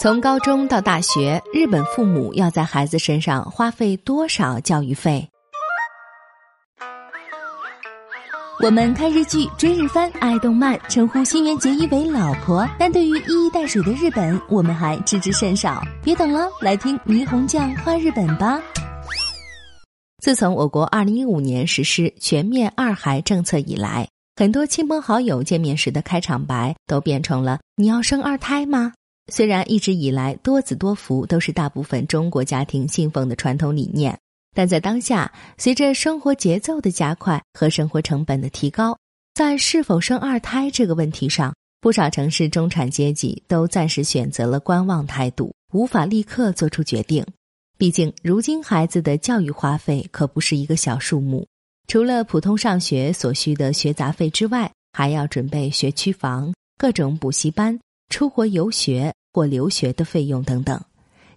从高中到大学，日本父母要在孩子身上花费多少教育费？我们看日剧、追日番、爱动漫，称呼新垣结衣为老婆，但对于一衣带水的日本，我们还知之甚少。别等了，来听霓虹酱夸日本吧。自从我国二零一五年实施全面二孩政策以来，很多亲朋好友见面时的开场白都变成了“你要生二胎吗？”虽然一直以来多子多福都是大部分中国家庭信奉的传统理念，但在当下，随着生活节奏的加快和生活成本的提高，在是否生二胎这个问题上，不少城市中产阶级都暂时选择了观望态度，无法立刻做出决定。毕竟，如今孩子的教育花费可不是一个小数目，除了普通上学所需的学杂费之外，还要准备学区房、各种补习班、出国游学。或留学的费用等等，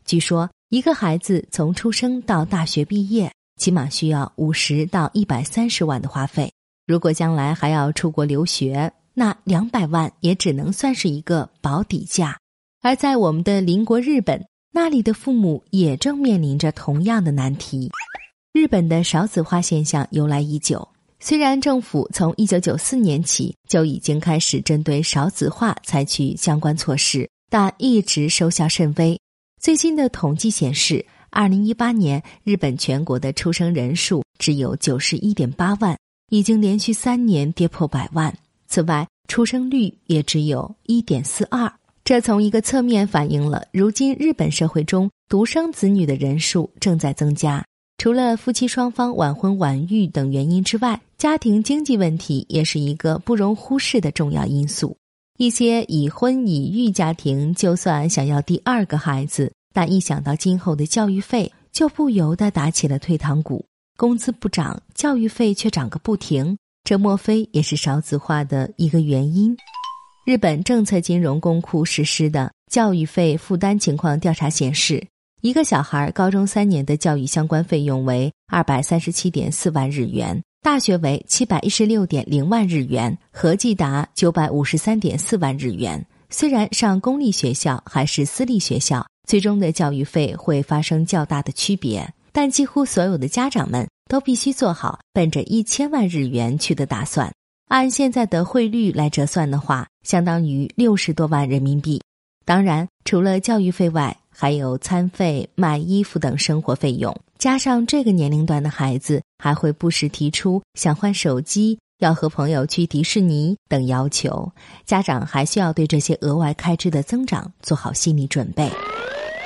据说一个孩子从出生到大学毕业，起码需要五十到一百三十万的花费。如果将来还要出国留学，那两百万也只能算是一个保底价。而在我们的邻国日本，那里的父母也正面临着同样的难题。日本的少子化现象由来已久，虽然政府从一九九四年起就已经开始针对少子化采取相关措施。但一直收效甚微。最新的统计显示，二零一八年日本全国的出生人数只有九十一点八万，已经连续三年跌破百万。此外，出生率也只有一点四二，这从一个侧面反映了如今日本社会中独生子女的人数正在增加。除了夫妻双方晚婚晚育等原因之外，家庭经济问题也是一个不容忽视的重要因素。一些已婚已育家庭，就算想要第二个孩子，但一想到今后的教育费，就不由得打起了退堂鼓。工资不涨，教育费却涨个不停，这莫非也是少子化的一个原因？日本政策金融公库实施的教育费负担情况调查显示，一个小孩高中三年的教育相关费用为二百三十七点四万日元。大学为七百一十六点零万日元，合计达九百五十三点四万日元。虽然上公立学校还是私立学校，最终的教育费会发生较大的区别，但几乎所有的家长们都必须做好奔着一千万日元去的打算。按现在的汇率来折算的话，相当于六十多万人民币。当然，除了教育费外，还有餐费、买衣服等生活费用。加上这个年龄段的孩子还会不时提出想换手机、要和朋友去迪士尼等要求，家长还需要对这些额外开支的增长做好心理准备。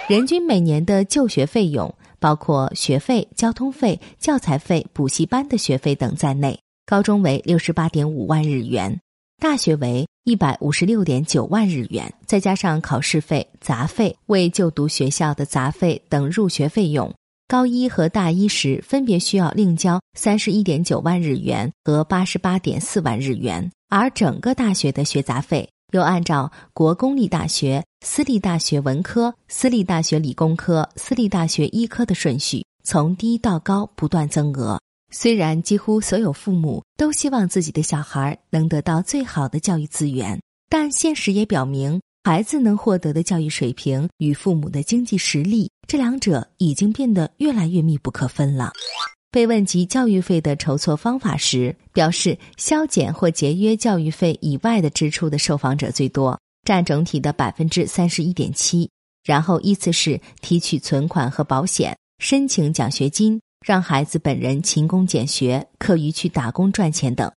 人均每年的就学费用，包括学费、交通费、教材费、补习班的学费等在内，高中为六十八点五万日元，大学为一百五十六点九万日元，再加上考试费、杂费、为就读学校的杂费等入学费用。高一和大一时分别需要另交三十一点九万日元和八十八点四万日元，而整个大学的学杂费又按照国公立大学、私立大学文科、私立大学理工科、私立大学医科的顺序从低到高不断增额。虽然几乎所有父母都希望自己的小孩能得到最好的教育资源，但现实也表明。孩子能获得的教育水平与父母的经济实力，这两者已经变得越来越密不可分了。被问及教育费的筹措方法时，表示削减或节约教育费以外的支出的受访者最多，占整体的百分之三十一点七。然后依次是提取存款和保险、申请奖学金、让孩子本人勤工俭学、课余去打工赚钱等。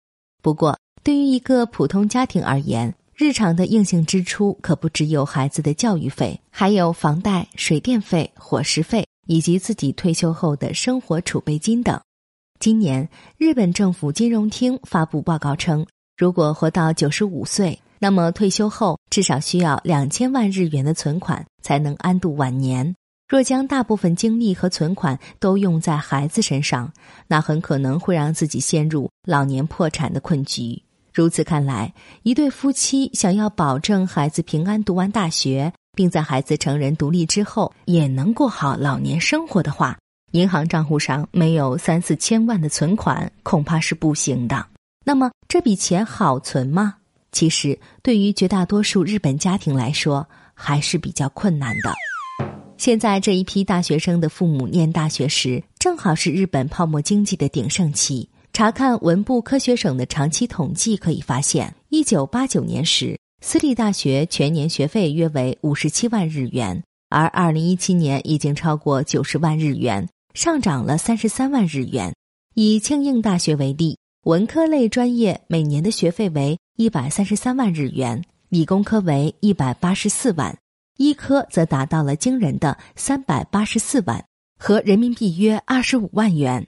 不过，对于一个普通家庭而言，日常的硬性支出可不只有孩子的教育费，还有房贷、水电费、伙食费，以及自己退休后的生活储备金等。今年，日本政府金融厅发布报告称，如果活到九十五岁，那么退休后至少需要两千万日元的存款才能安度晚年。若将大部分精力和存款都用在孩子身上，那很可能会让自己陷入老年破产的困局。如此看来，一对夫妻想要保证孩子平安读完大学，并在孩子成人独立之后也能过好老年生活的话，银行账户上没有三四千万的存款恐怕是不行的。那么，这笔钱好存吗？其实，对于绝大多数日本家庭来说，还是比较困难的。现在这一批大学生的父母念大学时，正好是日本泡沫经济的鼎盛期。查看文部科学省的长期统计可以发现，一九八九年时，私立大学全年学费约为五十七万日元，而二零一七年已经超过九十万日元，上涨了三十三万日元。以庆应大学为例，文科类专业每年的学费为一百三十三万日元，理工科为一百八十四万，医科则达到了惊人的三百八十四万，和人民币约二十五万元。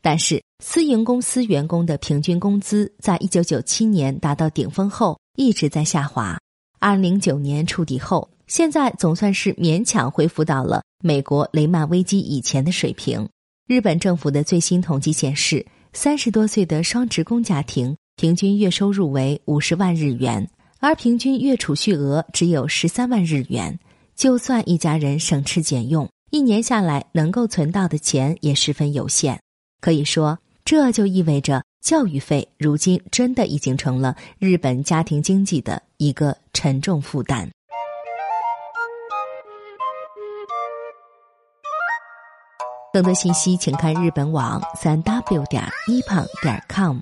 但是，私营公司员工的平均工资在一九九七年达到顶峰后一直在下滑。二零零九年触底后，现在总算是勉强恢复到了美国雷曼危机以前的水平。日本政府的最新统计显示，三十多岁的双职工家庭平均月收入为五十万日元，而平均月储蓄额只有十三万日元。就算一家人省吃俭用，一年下来能够存到的钱也十分有限。可以说，这就意味着教育费如今真的已经成了日本家庭经济的一个沉重负担。更多信息，请看日本网三 w 点一胖点 com。